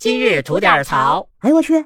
今日吐点槽。哎呦我去！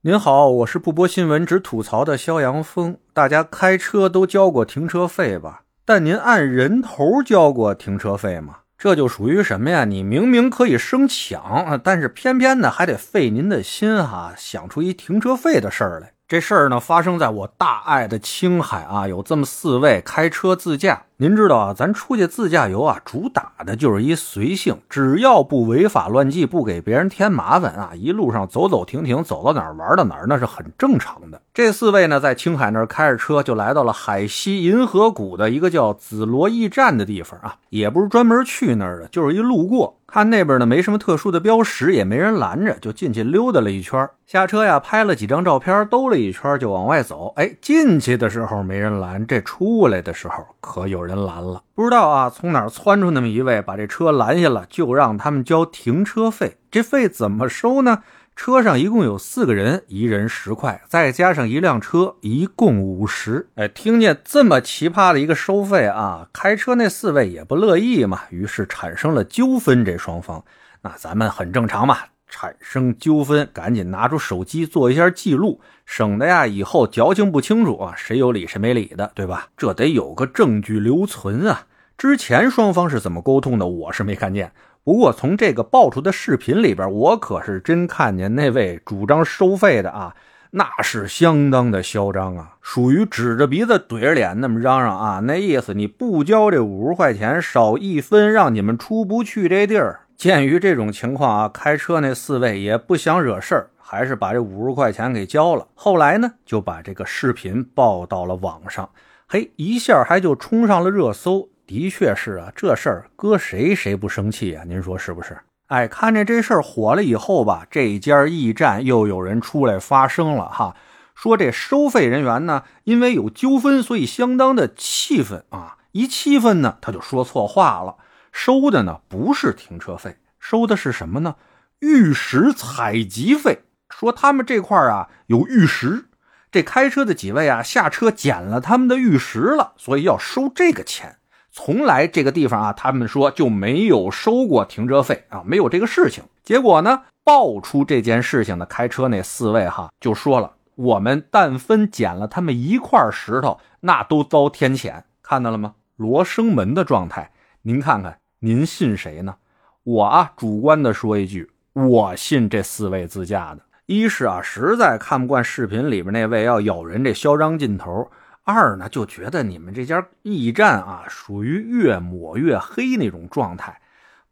您好，我是不播新闻只吐槽的肖阳峰。大家开车都交过停车费吧？但您按人头交过停车费吗？这就属于什么呀？你明明可以生抢，但是偏偏呢还得费您的心哈，想出一停车费的事儿来。这事儿呢，发生在我大爱的青海啊，有这么四位开车自驾。您知道啊，咱出去自驾游啊，主打的就是一随性，只要不违法乱纪，不给别人添麻烦啊，一路上走走停停，走到哪儿玩到哪儿，那是很正常的。这四位呢，在青海那儿开着车，就来到了海西银河谷的一个叫紫罗驿站的地方啊，也不是专门去那儿的，就是一路过。看那边呢，没什么特殊的标识，也没人拦着，就进去溜达了一圈。下车呀，拍了几张照片，兜了一圈就往外走。哎，进去的时候没人拦，这出来的时候可有人人拦了。不知道啊，从哪窜出那么一位，把这车拦下了，就让他们交停车费。这费怎么收呢？车上一共有四个人，一人十块，再加上一辆车，一共五十。哎，听见这么奇葩的一个收费啊，开车那四位也不乐意嘛，于是产生了纠纷。这双方，那咱们很正常嘛，产生纠纷，赶紧拿出手机做一下记录，省得呀以后矫情不清楚啊，谁有理谁没理的，对吧？这得有个证据留存啊。之前双方是怎么沟通的，我是没看见。不过从这个爆出的视频里边，我可是真看见那位主张收费的啊，那是相当的嚣张啊，属于指着鼻子怼着脸那么嚷嚷啊，那意思你不交这五十块钱，少一分让你们出不去这地儿。鉴于这种情况啊，开车那四位也不想惹事儿，还是把这五十块钱给交了。后来呢，就把这个视频报到了网上，嘿，一下还就冲上了热搜。的确是啊，这事儿搁谁谁不生气啊？您说是不是？哎，看着这事儿火了以后吧，这家驿站又有人出来发声了哈，说这收费人员呢，因为有纠纷，所以相当的气愤啊。一气愤呢，他就说错话了，收的呢不是停车费，收的是什么呢？玉石采集费。说他们这块啊有玉石，这开车的几位啊下车捡了他们的玉石了，所以要收这个钱。从来这个地方啊，他们说就没有收过停车费啊，没有这个事情。结果呢，爆出这件事情的开车那四位哈就说了，我们但分捡了他们一块石头，那都遭天谴。看到了吗？罗生门的状态，您看看，您信谁呢？我啊，主观的说一句，我信这四位自驾的。一是啊，实在看不惯视频里边那位要咬人这嚣张劲头。二呢，就觉得你们这家驿站啊，属于越抹越黑那种状态。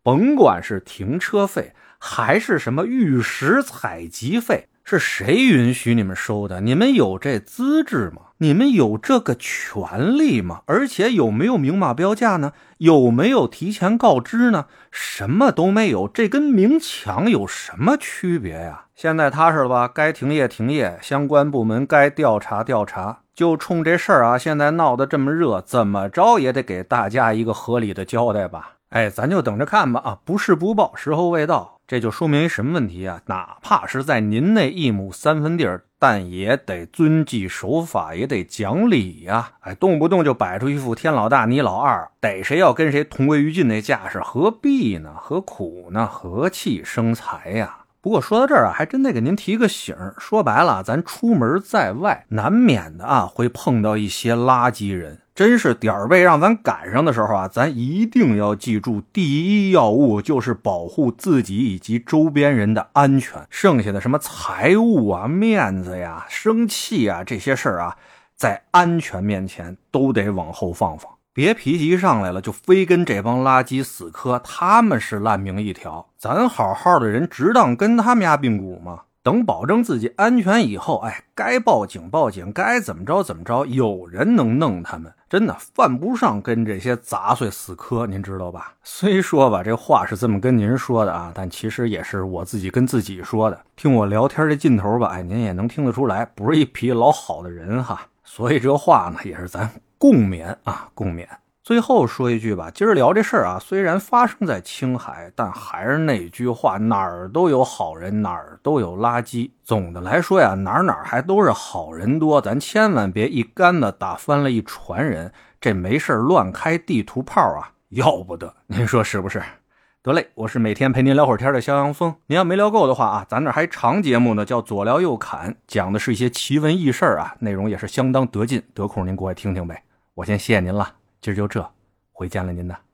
甭管是停车费，还是什么玉石采集费，是谁允许你们收的？你们有这资质吗？你们有这个权利吗？而且有没有明码标价呢？有没有提前告知呢？什么都没有，这跟明抢有什么区别呀？现在踏实了吧？该停业停业，相关部门该调查调查。就冲这事儿啊，现在闹得这么热，怎么着也得给大家一个合理的交代吧？哎，咱就等着看吧。啊，不是不报，时候未到。这就说明一什么问题啊？哪怕是在您那一亩三分地儿，但也得遵纪守法，也得讲理呀。哎，动不动就摆出一副天老大你老二，逮谁要跟谁同归于尽那架势，何必呢？何苦呢？和气生财呀？不过说到这儿啊，还真得给您提个醒儿。说白了，咱出门在外，难免的啊会碰到一些垃圾人。真是点儿背让咱赶上的时候啊，咱一定要记住，第一要务就是保护自己以及周边人的安全。剩下的什么财物啊、面子呀、生气啊这些事儿啊，在安全面前都得往后放放。别脾气上来了，就非跟这帮垃圾死磕，他们是烂命一条，咱好好的人，值当跟他们家并股吗？等保证自己安全以后，哎，该报警报警，该怎么着怎么着，有人能弄他们，真的犯不上跟这些杂碎死磕，您知道吧？虽说吧，这话是这么跟您说的啊，但其实也是我自己跟自己说的。听我聊天这劲头吧，哎，您也能听得出来，不是一匹老好的人哈。所以这话呢，也是咱。共勉啊，共勉。最后说一句吧，今儿聊这事儿啊，虽然发生在青海，但还是那句话，哪儿都有好人，哪儿都有垃圾。总的来说呀，哪儿哪儿还都是好人多，咱千万别一竿子打翻了一船人。这没事乱开地图炮啊，要不得。您说是不是？得嘞，我是每天陪您聊会儿天的肖阳峰。您要没聊够的话啊，咱这还长节目呢，叫左聊右侃，讲的是一些奇闻异事啊，内容也是相当得劲，得空您过来听听呗。我先谢谢您了，今儿就这，回见了您的。